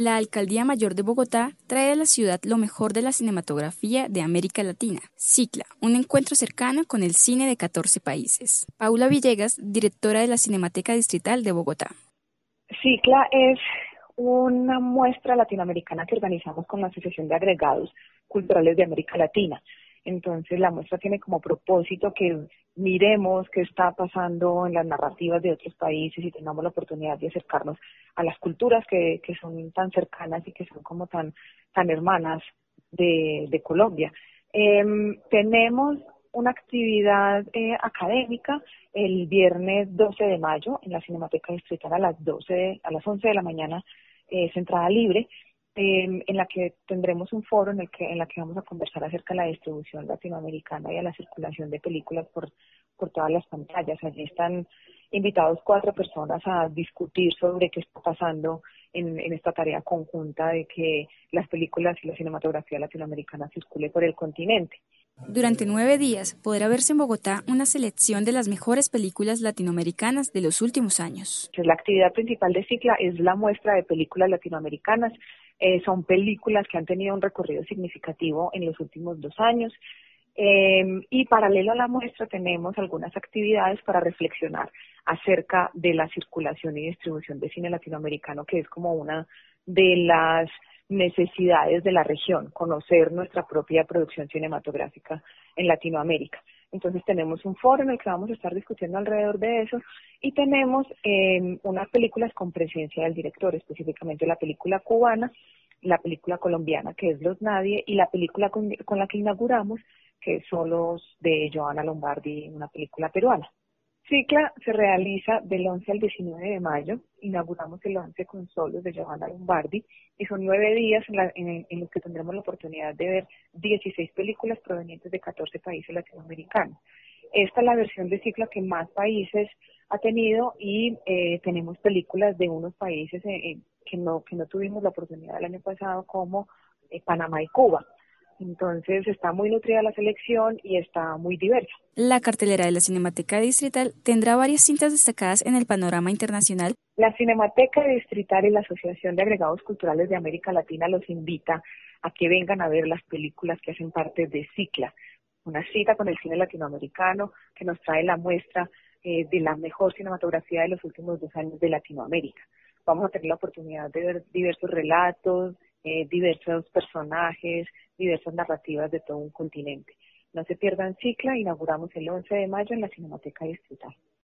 La Alcaldía Mayor de Bogotá trae a la ciudad lo mejor de la cinematografía de América Latina. Cicla, un encuentro cercano con el cine de 14 países. Paula Villegas, directora de la Cinemateca Distrital de Bogotá. Cicla es una muestra latinoamericana que organizamos con la Asociación de Agregados Culturales de América Latina. Entonces la muestra tiene como propósito que miremos qué está pasando en las narrativas de otros países y tengamos la oportunidad de acercarnos a las culturas que, que son tan cercanas y que son como tan, tan hermanas de, de Colombia. Eh, tenemos una actividad eh, académica el viernes 12 de mayo en la Cinemateca Distrital a las 12, a las 11 de la mañana, es entrada libre Em, en la que tendremos un foro en el que en la que vamos a conversar acerca de la distribución latinoamericana y a la circulación de películas por por todas las pantallas. Allí están invitados cuatro personas a discutir sobre qué está pasando en, en esta tarea conjunta de que las películas y la cinematografía latinoamericana circule por el continente. Durante nueve días podrá verse en Bogotá una selección de las mejores películas latinoamericanas de los últimos años. La actividad principal de Cicla es la muestra de películas latinoamericanas eh, son películas que han tenido un recorrido significativo en los últimos dos años. Eh, y paralelo a la muestra tenemos algunas actividades para reflexionar acerca de la circulación y distribución de cine latinoamericano, que es como una de las necesidades de la región, conocer nuestra propia producción cinematográfica en Latinoamérica. Entonces tenemos un foro en el que vamos a estar discutiendo alrededor de eso y tenemos eh, unas películas con presencia del director, específicamente la película cubana, la película colombiana que es Los Nadie y la película con la que inauguramos que son los de Joana Lombardi, una película peruana. Cicla se realiza del 11 al 19 de mayo. Inauguramos el 11 con solos de Giovanna Lombardi y son nueve días en, los que tendremos la oportunidad de ver 16 películas provenientes de 14 países latinoamericanos. Esta es la versión de Cicla que más países ha tenido y eh, tenemos películas de unos países eh, que no que no tuvimos la oportunidad el año pasado como eh, Panamá y Cuba. Entonces está muy nutrida la selección y está muy diversa. La cartelera de la Cinemateca Distrital tendrá varias cintas destacadas en el panorama internacional. La Cinemateca Distrital y la Asociación de Agregados Culturales de América Latina los invita a que vengan a ver las películas que hacen parte de Cicla, una cita con el cine latinoamericano que nos trae la muestra eh, de la mejor cinematografía de los últimos dos años de Latinoamérica. Vamos a tener la oportunidad de ver diversos relatos, eh, diversos personajes, diversas narrativas de todo un continente. No se pierdan Cicla, inauguramos el 11 de mayo en la Cinemateca Distrital.